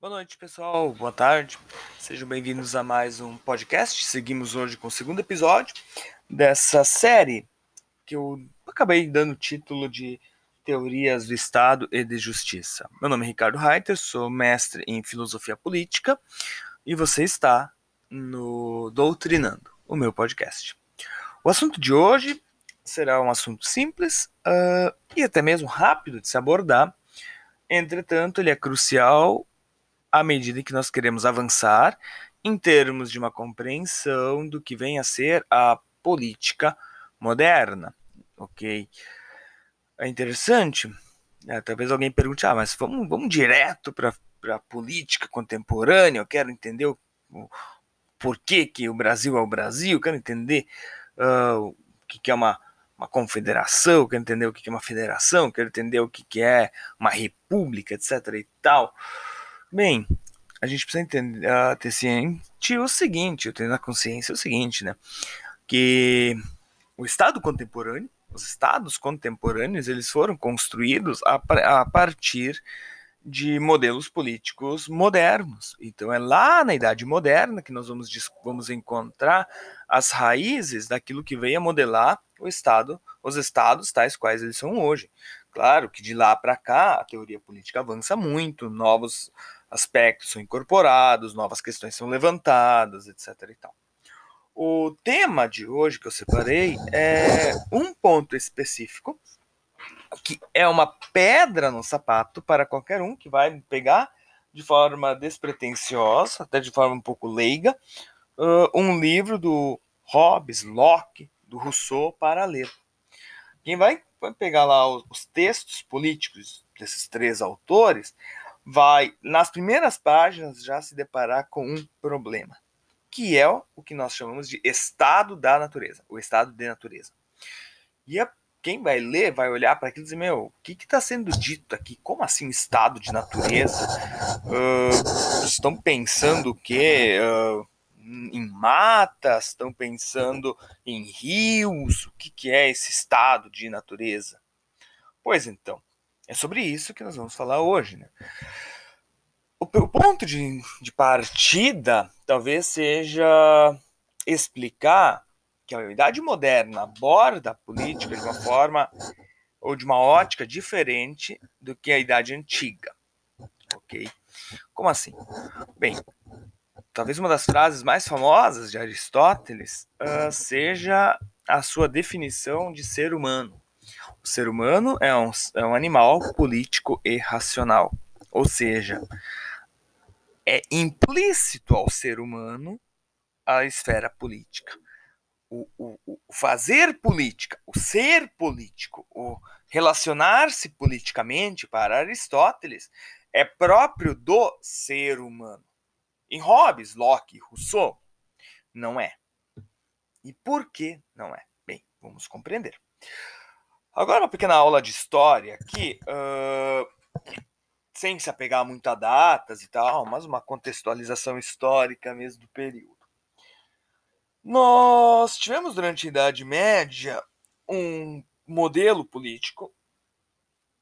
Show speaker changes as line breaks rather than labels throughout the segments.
Boa noite, pessoal. Boa tarde. Sejam bem-vindos a mais um podcast. Seguimos hoje com o segundo episódio dessa série que eu acabei dando o título de Teorias do Estado e de Justiça. Meu nome é Ricardo Reiter, sou mestre em Filosofia Política e você está no Doutrinando, o meu podcast. O assunto de hoje será um assunto simples uh, e até mesmo rápido de se abordar. Entretanto, ele é crucial à medida que nós queremos avançar em termos de uma compreensão do que vem a ser a política moderna, ok? É interessante. É, talvez alguém pergunte, ah, mas vamos, vamos direto para a política contemporânea. Eu quero entender o, o por que, o Brasil é o Brasil. Quero entender uh, o que, que é uma uma confederação, quero entender o que é uma federação, quero entender o que é uma república, etc. e tal. Bem, a gente precisa entender, uh, ter ciente o seguinte, eu tenho na consciência o seguinte, né? Que o Estado contemporâneo, os Estados contemporâneos, eles foram construídos a, a partir de modelos políticos modernos. Então é lá na Idade Moderna que nós vamos, vamos encontrar as raízes daquilo que veio a modelar o Estado, os Estados tais quais eles são hoje. Claro que de lá para cá a teoria política avança muito, novos aspectos são incorporados, novas questões são levantadas, etc. E tal. O tema de hoje que eu separei é um ponto específico que é uma pedra no sapato para qualquer um que vai pegar de forma despretensiosa, até de forma um pouco leiga, um livro do Hobbes, Locke, do Rousseau para ler. Quem vai, vai pegar lá os textos políticos desses três autores vai, nas primeiras páginas, já se deparar com um problema, que é o que nós chamamos de estado da natureza, o estado de natureza. E a quem vai ler vai olhar para aquilo e dizer: Meu, o que está sendo dito aqui? Como assim estado de natureza? Uh, estão pensando o quê? Uh, em matas? Estão pensando em rios? O que, que é esse estado de natureza? Pois então, é sobre isso que nós vamos falar hoje. Né? O, o ponto de, de partida talvez seja explicar que a idade moderna aborda a política de uma forma ou de uma ótica diferente do que a idade antiga. Ok? Como assim? Bem, talvez uma das frases mais famosas de Aristóteles uh, seja a sua definição de ser humano. O ser humano é um, é um animal político e racional. Ou seja, é implícito ao ser humano a esfera política o, o, o fazer política, o ser político, o relacionar-se politicamente para Aristóteles é próprio do ser humano. Em Hobbes, Locke Rousseau, não é. E por que não é? Bem, vamos compreender. Agora, uma pequena aula de história aqui, uh, sem se apegar muito a datas e tal, mas uma contextualização histórica mesmo do período. Nós tivemos durante a Idade Média um modelo político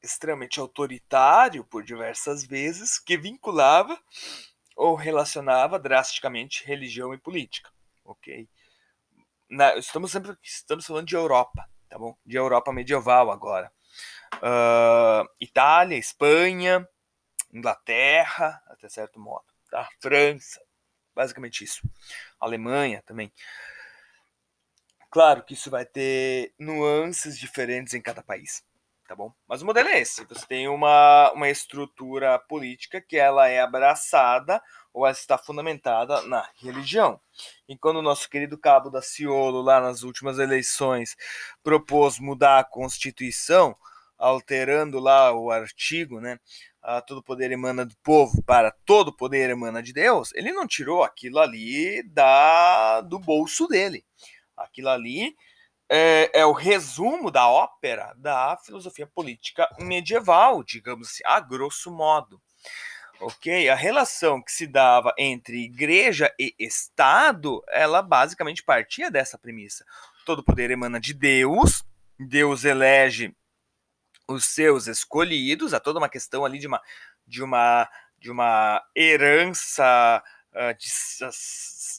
extremamente autoritário por diversas vezes que vinculava ou relacionava drasticamente religião e política, ok? Na, estamos sempre estamos falando de Europa, tá bom? De Europa medieval agora. Uh, Itália, Espanha, Inglaterra, até certo modo, tá? França, basicamente isso. Alemanha também. Claro que isso vai ter nuances diferentes em cada país, tá bom? Mas o modelo é esse. Você tem uma, uma estrutura política que ela é abraçada ou ela está fundamentada na religião. E quando o nosso querido Cabo da Ciolo, lá nas últimas eleições, propôs mudar a Constituição, alterando lá o artigo, né? a todo poder emana do povo para todo poder emana de Deus, ele não tirou aquilo ali da do bolso dele. Aquilo ali é, é o resumo da ópera da filosofia política medieval, digamos assim, a grosso modo. Ok? A relação que se dava entre igreja e Estado, ela basicamente partia dessa premissa. Todo poder emana de Deus, Deus elege os seus escolhidos, há toda uma questão ali de uma, de uma de uma herança uh, de,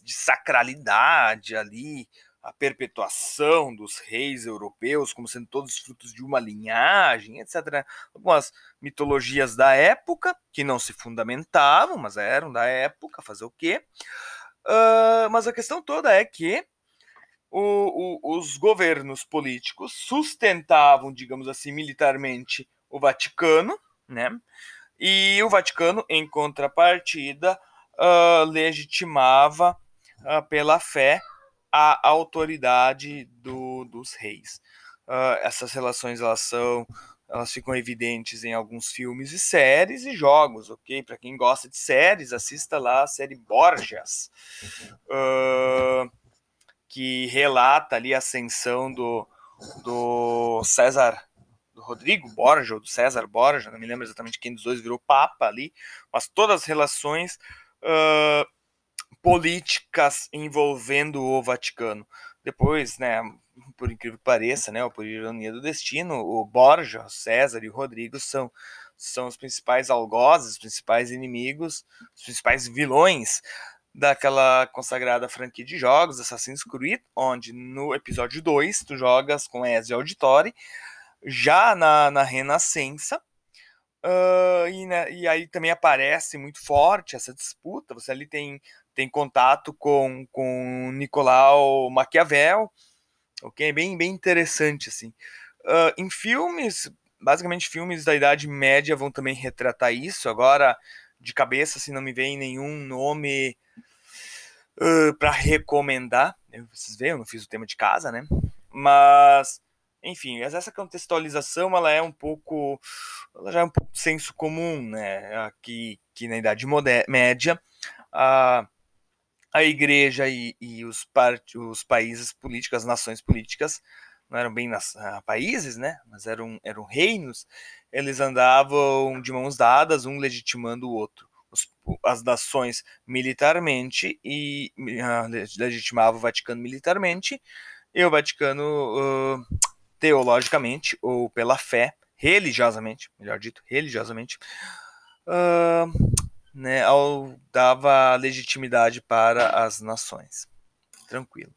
de sacralidade ali, a perpetuação dos reis europeus como sendo todos frutos de uma linhagem, etc. Algumas mitologias da época que não se fundamentavam, mas eram da época, fazer o quê? Uh, mas a questão toda é que o, o, os governos políticos sustentavam, digamos assim, militarmente o Vaticano, né? E o Vaticano, em contrapartida, uh, legitimava uh, pela fé a autoridade do, dos reis. Uh, essas relações elas são elas ficam evidentes em alguns filmes e séries e jogos, ok? Para quem gosta de séries, assista lá a série Borgias, uh, que relata ali a ascensão do, do César, do Rodrigo Borgia, ou do César Borgia, não me lembro exatamente quem dos dois virou papa ali, mas todas as relações uh, políticas envolvendo o Vaticano. Depois, né, por incrível que pareça, né, ou por ironia do destino, o Borja, o César e o Rodrigo são, são os principais algozes, os principais inimigos, os principais vilões daquela consagrada franquia de jogos, Assassin's Creed, onde no episódio 2 tu jogas com Ezio Auditore, já na, na Renascença, uh, e, né, e aí também aparece muito forte essa disputa, você ali tem tem contato com, com Nicolau Maquiavel, ok? Bem, bem interessante, assim. Uh, em filmes, basicamente filmes da Idade Média vão também retratar isso. Agora, de cabeça, assim, não me vem nenhum nome uh, para recomendar. Vocês veem, eu não fiz o tema de casa, né? Mas, enfim, essa contextualização, ela é um pouco, ela já é um pouco senso comum, né? Aqui, aqui na Idade Média, a uh, a igreja e, e os, os países políticos, as nações políticas, não eram bem nas, uh, países, né? Mas eram, eram reinos, eles andavam de mãos dadas, um legitimando o outro. Os, as nações militarmente e uh, legitimavam o Vaticano militarmente, e o Vaticano uh, teologicamente, ou pela fé, religiosamente, melhor dito, religiosamente, uh, né, ao, dava legitimidade para as nações. Tranquilo.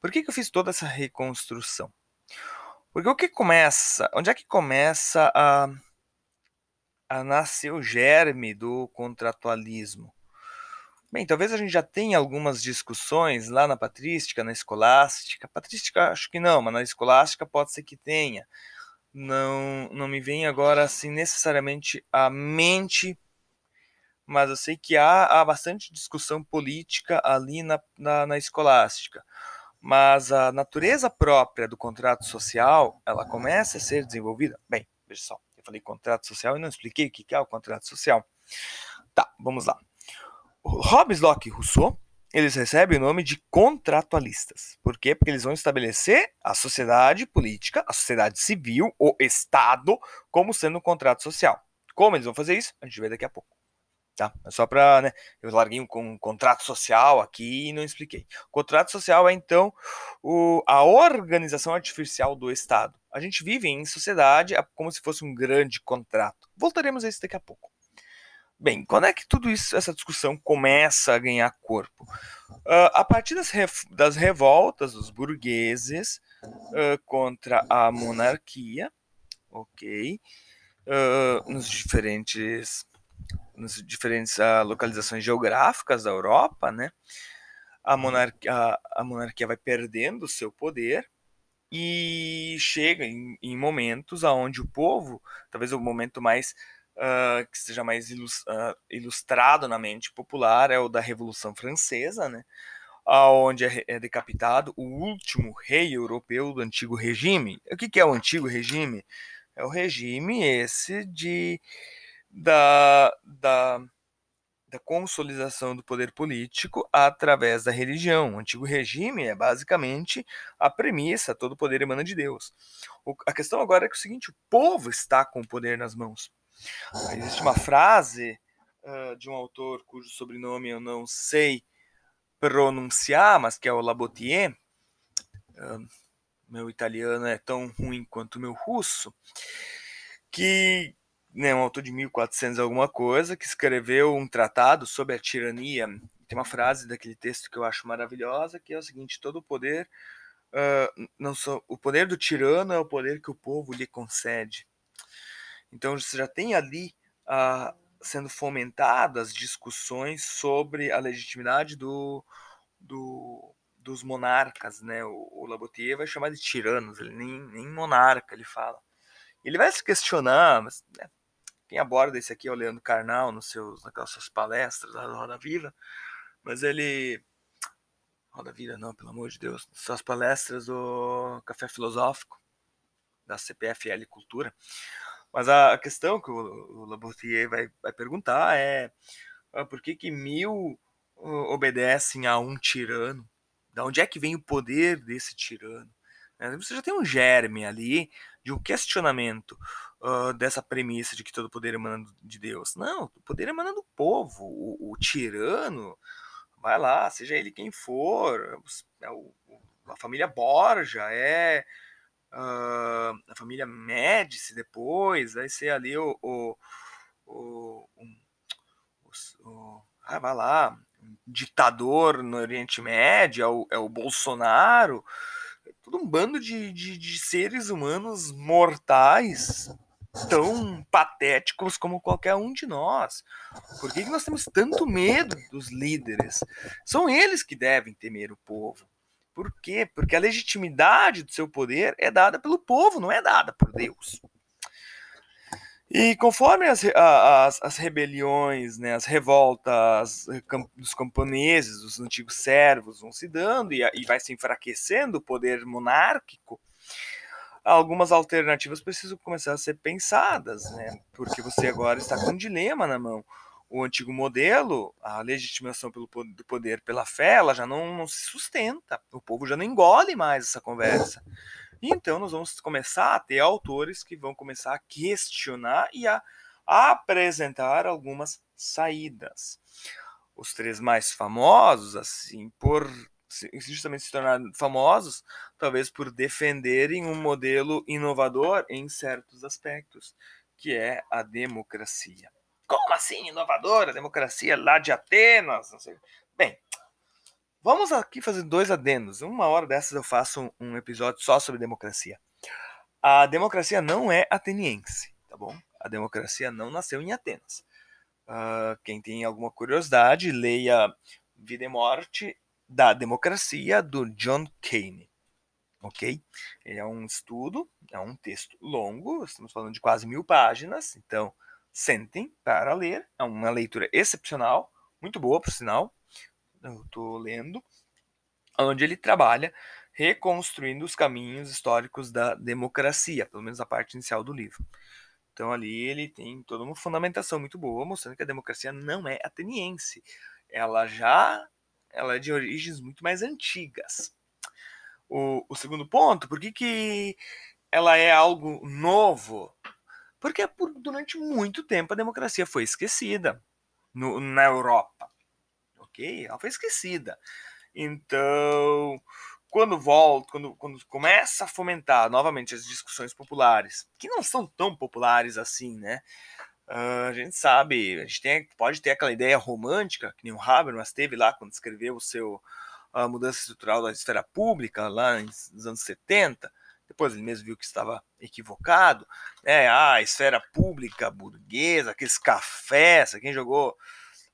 Por que, que eu fiz toda essa reconstrução? Porque o que começa, onde é que começa a, a nascer o germe do contratualismo? Bem, talvez a gente já tenha algumas discussões lá na patrística, na escolástica. Patrística acho que não, mas na escolástica pode ser que tenha. Não, não me vem agora assim necessariamente à mente mas eu sei que há, há bastante discussão política ali na, na, na escolástica. Mas a natureza própria do contrato social, ela começa a ser desenvolvida. Bem, veja só, eu falei contrato social e não expliquei o que é o contrato social. Tá, vamos lá. Hobbes, Locke e Rousseau, eles recebem o nome de contratualistas. Por quê? Porque eles vão estabelecer a sociedade política, a sociedade civil, o Estado, como sendo um contrato social. Como eles vão fazer isso? A gente vê daqui a pouco. Tá? É só para, né, eu larguei um, um, contrato social aqui e não expliquei. O contrato social é então o, a organização artificial do Estado. A gente vive em sociedade como se fosse um grande contrato. Voltaremos a isso daqui a pouco. Bem, quando é que tudo isso, essa discussão começa a ganhar corpo? Uh, a partir das, das, revoltas dos burgueses uh, contra a monarquia, ok? Uh, nos diferentes nas diferentes uh, localizações geográficas da Europa, né? A monarquia, a, a monarquia vai perdendo o seu poder e chega em, em momentos aonde o povo, talvez o momento mais uh, que seja mais ilus, uh, ilustrado na mente popular é o da Revolução Francesa, né? Onde é, é decapitado o último rei europeu do antigo regime. O que, que é o antigo regime? É o regime esse de da, da, da consolidação do poder político através da religião. O antigo regime é basicamente a premissa, todo poder emana de Deus. O, a questão agora é que é o seguinte, o povo está com o poder nas mãos. Existe uma frase uh, de um autor cujo sobrenome eu não sei pronunciar, mas que é o Labotier. Uh, meu italiano é tão ruim quanto meu russo, que né, um autor de 1400 alguma coisa, que escreveu um tratado sobre a tirania. Tem uma frase daquele texto que eu acho maravilhosa, que é o seguinte: todo o poder uh, não só o poder do tirano é o poder que o povo lhe concede. Então você já tem ali uh, sendo fomentadas discussões sobre a legitimidade do, do, dos monarcas, né? O, o Labotier vai chamar de tiranos, ele nem, nem monarca ele fala. Ele vai se questionar, mas né, quem aborda isso aqui é o Leandro Carnal nos seus, naquelas suas palestras lá da Roda Viva, mas ele Roda Vida não, pelo amor de Deus, suas palestras do Café Filosófico da CPFL Cultura. Mas a, questão que o, o vai, vai perguntar é ah, por que, que mil obedecem a um tirano? Da onde é que vem o poder desse tirano? É, você já tem um germe ali de um questionamento uh, dessa premissa de que todo poder emana de Deus. Não, o poder emana do povo. O, o tirano, vai lá, seja ele quem for, é o, a família Borja, é uh, a família Médici depois, vai ser ali o, o, o, o ah, vai lá, ditador no Oriente Médio, é o, é o Bolsonaro, é todo um bando de, de, de seres humanos mortais tão patéticos como qualquer um de nós. Por que, nós temos tanto medo dos líderes? São eles que devem temer o povo. Por quê? Porque a legitimidade do seu poder é dada pelo povo, não é dada por Deus. E conforme as, as, as rebeliões, né, as revoltas dos camponeses, dos antigos servos vão se dando e, e vai se enfraquecendo o poder monárquico, algumas alternativas precisam começar a ser pensadas, né? Porque você agora está com um dilema na mão. O antigo modelo, a legitimação pelo do poder pela fé, ela já não, não se sustenta. O povo já não engole mais essa conversa. Então nós vamos começar a ter autores que vão começar a questionar e a apresentar algumas saídas. Os três mais famosos, assim, por justamente se tornaram famosos, talvez por defenderem um modelo inovador em certos aspectos, que é a democracia. Como assim inovadora? Democracia lá de Atenas? Bem, vamos aqui fazer dois adendos. Uma hora dessas eu faço um, episódio só sobre democracia. A democracia não é ateniense, tá bom? A democracia não nasceu em Atenas. Uh, quem tem alguma curiosidade, leia Vida e Morte da democracia do John Kane. Ok? Ele é um estudo, é um texto longo, estamos falando de quase mil páginas, então sentem para ler. É uma leitura excepcional, muito boa, por sinal. Eu estou lendo, onde ele trabalha reconstruindo os caminhos históricos da democracia, pelo menos a parte inicial do livro. Então ali ele tem toda uma fundamentação muito boa, mostrando que a democracia não é ateniense. Ela já ela é de origens muito mais antigas. O, o segundo ponto, por que, que ela é algo novo? Porque por, durante muito tempo a democracia foi esquecida no, na Europa. Ok? Ela foi esquecida. Então, quando volta, quando, quando começa a fomentar novamente as discussões populares, que não são tão populares assim, né? Uh, a gente sabe, a gente tem, pode ter aquela ideia romântica, que nem o Habermas teve lá quando escreveu o seu a mudança estrutural da esfera pública, lá nos anos 70. Depois ele mesmo viu que estava equivocado. Né? Ah, a esfera pública burguesa, aqueles cafés, quem jogou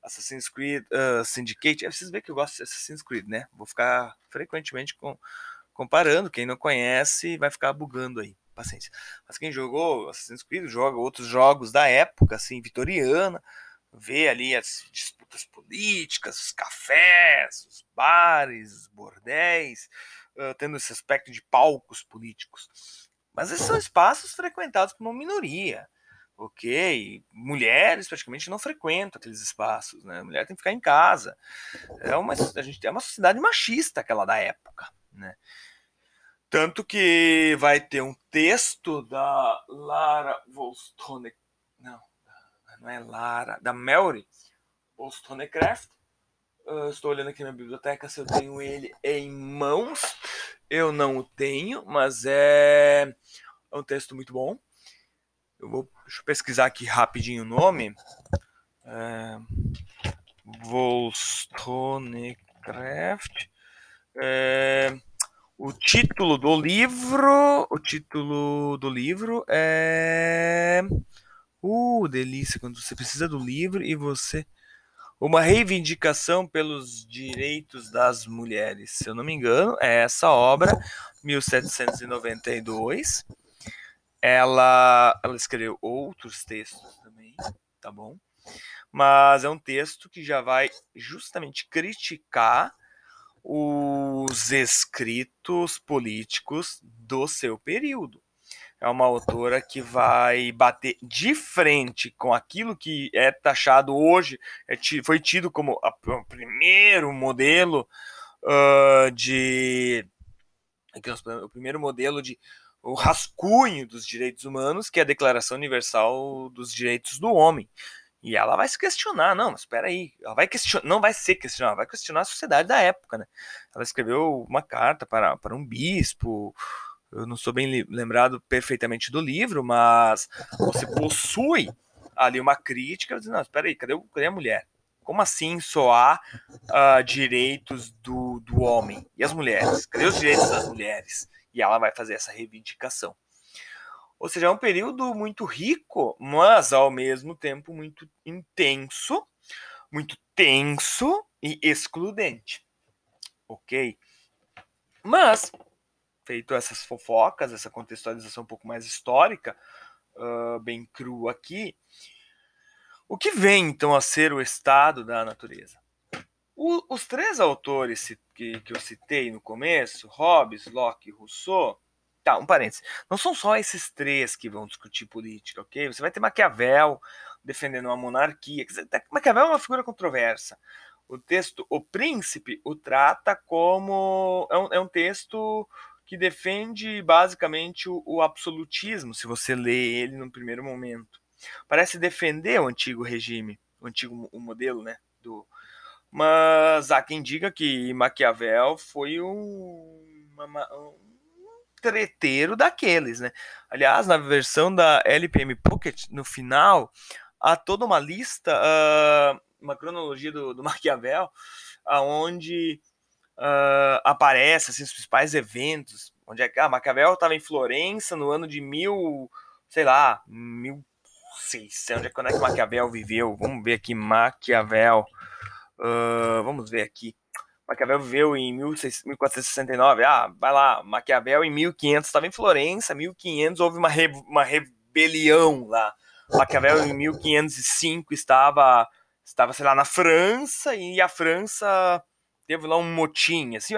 Assassin's Creed uh, Syndicate, é preciso ver que eu gosto de Assassin's Creed, né? Vou ficar frequentemente com, comparando. Quem não conhece vai ficar bugando aí paciência. Mas quem jogou Assassin's Creed joga outros jogos da época, assim, vitoriana, vê ali as disputas políticas, os cafés, os bares, os bordéis, uh, tendo esse aspecto de palcos políticos. Mas esses são espaços frequentados por uma minoria. Ok, mulheres praticamente não frequentam aqueles espaços, né? A mulher tem que ficar em casa. É uma, a gente é uma sociedade machista aquela da época, né? Tanto que vai ter um texto da Lara Wollstonecraft, não, não é Lara, da Melry Wollstonecraft. Uh, estou olhando aqui na biblioteca se eu tenho ele em mãos. Eu não o tenho, mas é, é um texto muito bom. Eu vou Deixa eu pesquisar aqui rapidinho o nome. É, Wollstonecraft. É, o título do livro. O título do livro é. Uh, delícia, quando você precisa do livro e você. Uma reivindicação pelos direitos das mulheres. Se eu não me engano, é essa obra, 1792. Ela, ela escreveu outros textos também, tá bom? Mas é um texto que já vai justamente criticar os escritos políticos do seu período. É uma autora que vai bater de frente com aquilo que é taxado hoje, é, foi tido como a, o primeiro modelo uh, de. O primeiro modelo de o rascunho dos direitos humanos, que é a Declaração Universal dos Direitos do Homem. E ela vai se questionar, não, mas espera aí, ela vai questionar, não vai ser questionar, vai questionar a sociedade da época, né? Ela escreveu uma carta para, para um bispo, eu não sou bem lembrado perfeitamente do livro, mas você possui ali uma crítica, dizendo, não, espera aí, cadê, cadê a mulher? Como assim soar uh, direitos do, do homem? E as mulheres? Cadê os direitos das mulheres? E ela vai fazer essa reivindicação. Ou seja, é um período muito rico, mas ao mesmo tempo muito intenso, muito tenso e excludente. Ok? Mas, feito essas fofocas, essa contextualização um pouco mais histórica, uh, bem crua aqui, o que vem então a ser o estado da natureza? O, os três autores que, que eu citei no começo, Hobbes, Locke e Rousseau, Tá, um parênteses. Não são só esses três que vão discutir política, ok? Você vai ter Maquiavel defendendo uma monarquia. Maquiavel é uma figura controversa. O texto O Príncipe o trata como. É um, é um texto que defende basicamente o, o, absolutismo, se você lê ele no primeiro momento. Parece defender o antigo regime, o antigo o modelo, né? Do... Mas há quem diga que Maquiavel foi um, uma, um treteiro daqueles, né? Aliás, na versão da LPM Pocket, no final, há toda uma lista, uh, uma cronologia do, do Maquiavel, aonde uh, aparece assim, os principais eventos, onde é que ah, Maquiavel estava em Florença no ano de mil, sei lá, mil seis, onde é quando é que Maquiavel viveu? Vamos ver aqui Maquiavel. Uh, vamos ver aqui. Maquiavel viveu em 1469. Ah, vai lá, Maquiavel em 1500 estava em Florença, 1500 houve uma, re, uma rebelião lá. Maquiavel em 1505 estava, estava, sei lá, na França e a França teve lá um motim, assim.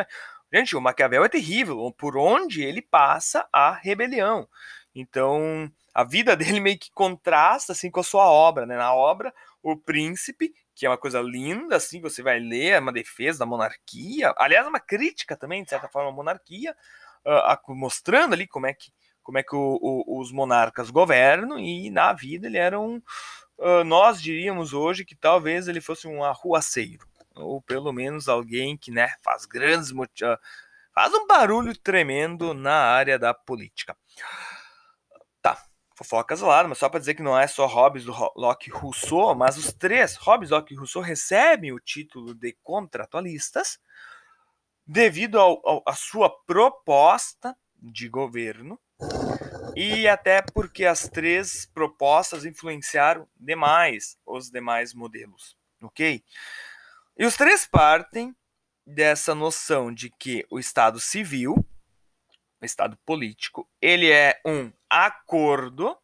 Gente, o Maquiavel é terrível, por onde ele passa a rebelião. Então, a vida dele meio que contrasta assim com a sua obra, né? Na obra, o príncipe que é uma coisa linda, assim, você vai ler, é uma defesa da monarquia, aliás, é uma crítica também, de certa forma, à monarquia, uh, mostrando ali como é que, como é que o, o, os monarcas governam, e na vida ele era um, uh, nós diríamos hoje que talvez ele fosse um arruaceiro, ou pelo menos alguém que, né, faz grandes, uh, faz um barulho tremendo na área da política fofocas lá, mas só para dizer que não é só Hobbes, Locke e Rousseau, mas os três, Hobbes, Locke e Rousseau, recebem o título de contratualistas devido à sua proposta de governo e até porque as três propostas influenciaram demais os demais modelos, ok? E os três partem dessa noção de que o Estado civil o Estado político, ele é um acordo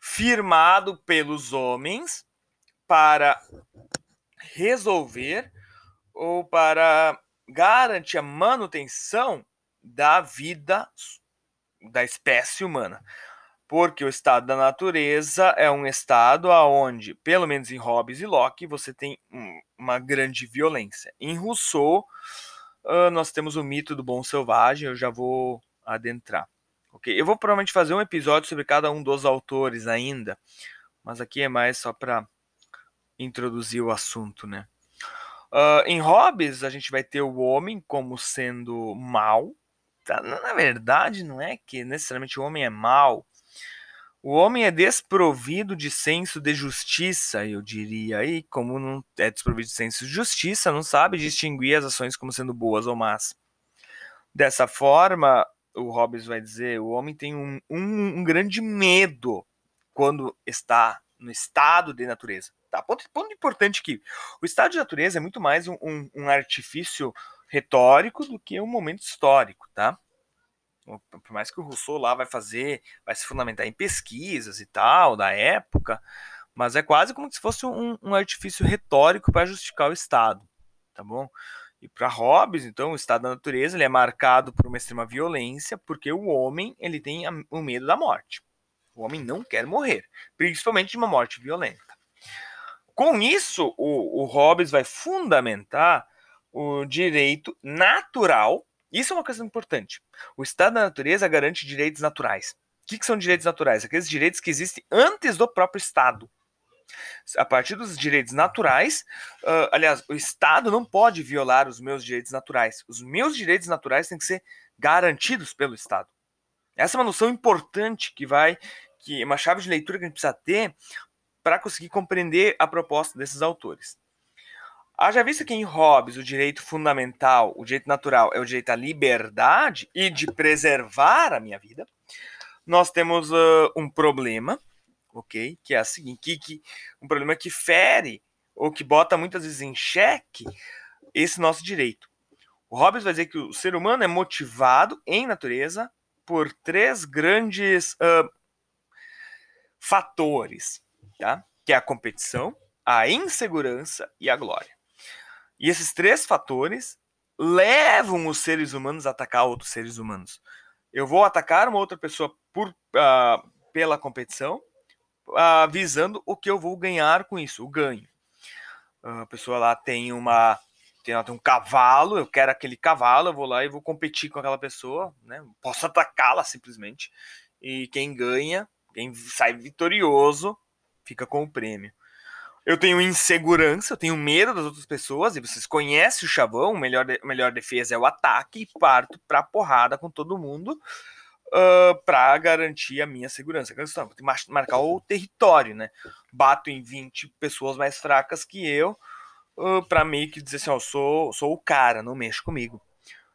firmado pelos homens para resolver ou para garantir a manutenção da vida da espécie humana. Porque o estado da natureza é um estado onde, pelo menos em Hobbes e Locke, você tem uma grande violência. Em Rousseau, nós temos o mito do bom selvagem, eu já vou adentrar. Ok, eu vou provavelmente fazer um episódio sobre cada um dos autores ainda, mas aqui é mais só para introduzir o assunto, né? Uh, em Hobbes, a gente vai ter o homem como sendo mal. Tá? Na verdade, não é que necessariamente o homem é mal. O homem é desprovido de senso de justiça, eu diria aí, como não é desprovido de senso de justiça, não sabe distinguir as ações como sendo boas ou más. Dessa forma, o Hobbes vai dizer, o homem tem um, um, um grande medo quando está no estado de natureza. Tá? Ponto, ponto importante aqui. O estado de natureza é muito mais um, um, um artifício retórico do que um momento histórico, tá? por mais que o Rousseau lá vai fazer, vai se fundamentar em pesquisas e tal, da época, mas é quase como se fosse um, um artifício retórico para justificar o Estado, tá bom? E para Hobbes, então, o estado da natureza ele é marcado por uma extrema violência, porque o homem ele tem o medo da morte. O homem não quer morrer, principalmente de uma morte violenta. Com isso, o, o Hobbes vai fundamentar o direito natural isso é uma coisa importante. O Estado da natureza garante direitos naturais. O que, que são direitos naturais? Aqueles direitos que existem antes do próprio Estado. A partir dos direitos naturais, uh, aliás, o Estado não pode violar os meus direitos naturais. Os meus direitos naturais têm que ser garantidos pelo Estado. Essa é uma noção importante que vai, que é uma chave de leitura que a gente precisa ter para conseguir compreender a proposta desses autores. Haja visto que em Hobbes o direito fundamental, o direito natural, é o direito à liberdade e de preservar a minha vida, nós temos uh, um problema, ok? Que é o seguinte, que, que, um problema que fere ou que bota muitas vezes em xeque esse nosso direito. O Hobbes vai dizer que o ser humano é motivado em natureza por três grandes uh, fatores, tá? Que é a competição, a insegurança e a glória. E esses três fatores levam os seres humanos a atacar outros seres humanos. Eu vou atacar uma outra pessoa por, uh, pela competição, uh, visando o que eu vou ganhar com isso, o ganho. A pessoa lá tem uma tem, tem um cavalo, eu quero aquele cavalo, eu vou lá e vou competir com aquela pessoa, né? Posso atacá-la simplesmente. E quem ganha, quem sai vitorioso, fica com o prêmio eu tenho insegurança, eu tenho medo das outras pessoas, e vocês conhecem o chavão, a melhor, melhor defesa é o ataque, e parto pra porrada com todo mundo uh, pra garantir a minha segurança. Tenho que marcar o território, né? Bato em 20 pessoas mais fracas que eu, uh, pra meio que dizer assim, ó, sou, sou o cara, não mexe comigo.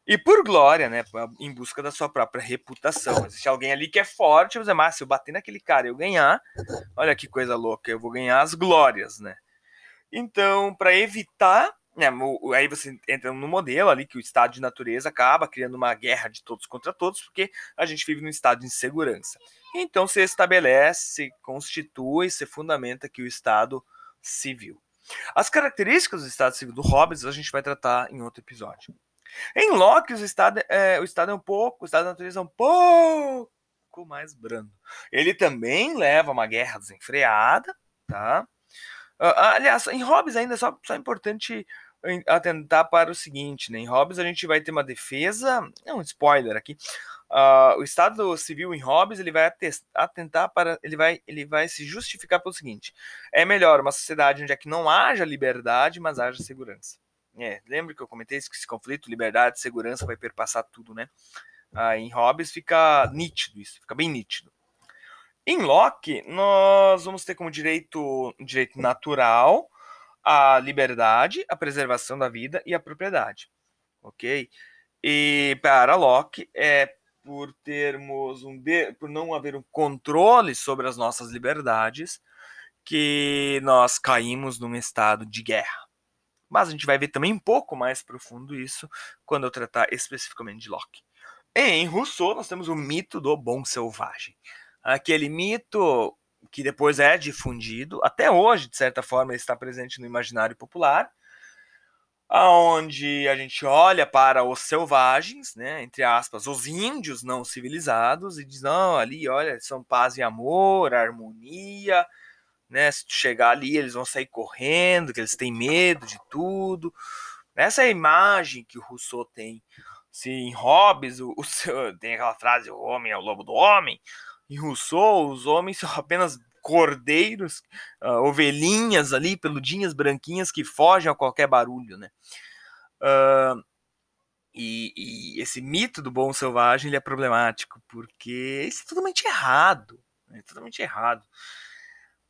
E por glória, né? Em busca da sua própria reputação. Existe alguém ali que é forte, você mas se eu bater naquele cara e eu ganhar, olha que coisa louca, eu vou ganhar as glórias, né? Então, para evitar, né, aí você entra no modelo ali que o estado de natureza acaba criando uma guerra de todos contra todos, porque a gente vive num estado de insegurança. Então, se estabelece, se constitui, se fundamenta que o estado civil. As características do estado civil do Hobbes a gente vai tratar em outro episódio. Em Locke, o estado, é, o estado é um pouco, o estado da natureza é um pouco mais brando. Ele também leva uma guerra desenfreada, tá? Uh, aliás, em Hobbes ainda é só, só importante atentar para o seguinte, né? Em Hobbes a gente vai ter uma defesa, é um spoiler aqui. Uh, o Estado Civil em Hobbes ele vai atentar para, ele vai, ele vai se justificar pelo seguinte: é melhor uma sociedade onde é que não haja liberdade, mas haja segurança. É, lembra que eu comentei isso, que esse conflito, liberdade, segurança vai perpassar tudo, né? Ah, em Hobbes fica nítido isso, fica bem nítido. Em Locke, nós vamos ter como direito, direito natural a liberdade, a preservação da vida e a propriedade, ok? E para Locke, é por termos um de, por não haver um controle sobre as nossas liberdades que nós caímos num estado de guerra. Mas a gente vai ver também um pouco mais profundo isso quando eu tratar especificamente de Locke. Em Rousseau, nós temos o mito do bom selvagem. Aquele mito que depois é difundido, até hoje, de certa forma, está presente no imaginário popular, aonde a gente olha para os selvagens, né, entre aspas, os índios não civilizados, e diz, não, ali, olha, são paz e amor, harmonia, né? Se tu chegar ali, eles vão sair correndo, que eles têm medo de tudo. Essa é a imagem que o Rousseau tem. Se em Hobbes o, o tem aquela frase: o homem é o lobo do homem. Em Rousseau, os homens são apenas cordeiros, uh, ovelhinhas ali, peludinhas branquinhas que fogem a qualquer barulho, né? Uh, e, e, esse mito do bom selvagem ele é problemático porque isso é totalmente errado. É totalmente errado.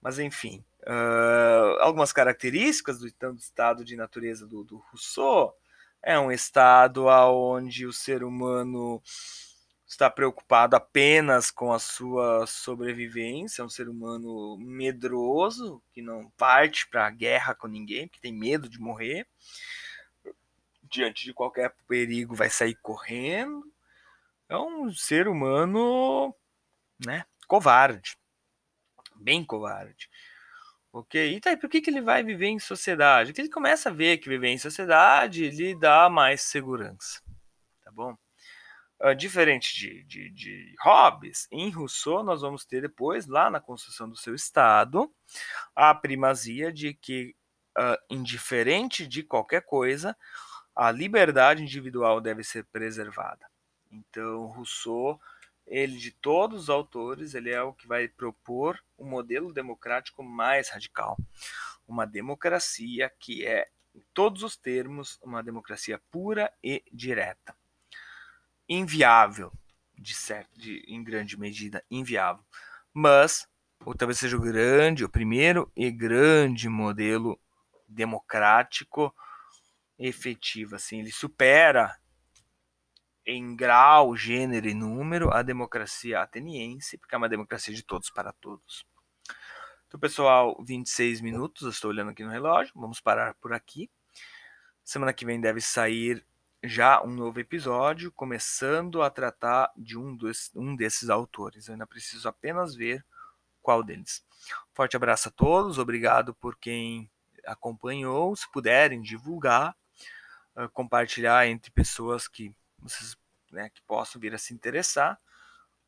Mas enfim, uh, algumas características do, então, do, estado de natureza do, do Rousseau é um estado onde o ser humano está preocupado apenas com a sua sobrevivência, é um ser humano medroso, que não parte para a guerra com ninguém, que tem medo de morrer. Diante de qualquer perigo vai sair correndo. É um ser humano, né, covarde. Bem covarde. Ok? E tá, por que, que ele vai viver em sociedade? Porque ele começa a ver que viver em sociedade lhe dá mais segurança. Tá bom? Diferente de, de, de Hobbes, em Rousseau nós vamos ter depois, lá na construção do seu Estado, a primazia de que, uh, indiferente de qualquer coisa, a liberdade individual deve ser preservada. Então, Rousseau, ele de todos os autores, ele é o que vai propor um modelo democrático mais radical. Uma democracia que é, em todos os termos, uma democracia pura e direta inviável, de certo, de, em grande medida inviável. Mas, ou talvez seja o grande, o primeiro e grande modelo democrático efetivo, assim, ele supera em grau, gênero e número a democracia ateniense, porque é uma democracia de todos para todos. Então, pessoal, 26 minutos, eu estou olhando aqui no relógio, vamos parar por aqui. Semana que vem deve sair já um novo episódio, começando a tratar de um, dos, um desses autores. Eu ainda preciso apenas ver qual deles. Forte abraço a todos, obrigado por quem acompanhou. Se puderem divulgar, uh, compartilhar entre pessoas que vocês né, que possam vir a se interessar.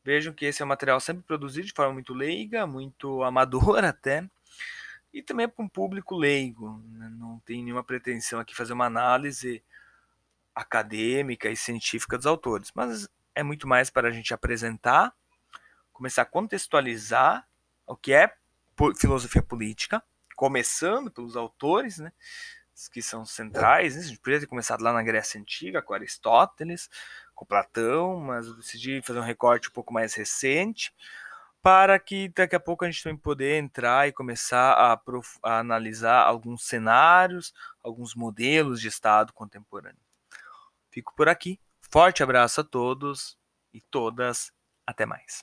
Vejam que esse é um material sempre produzido de forma muito leiga, muito amadora até, e também para um público leigo. Né? Não tem nenhuma pretensão aqui fazer uma análise acadêmica e científica dos autores, mas é muito mais para a gente apresentar, começar a contextualizar o que é filosofia política, começando pelos autores, né, que são centrais. Né, a gente poderia ter começado lá na Grécia Antiga, com Aristóteles, com Platão, mas eu decidi fazer um recorte um pouco mais recente, para que daqui a pouco a gente também poder entrar e começar a, a analisar alguns cenários, alguns modelos de Estado contemporâneo. Fico por aqui. Forte abraço a todos e todas. Até mais.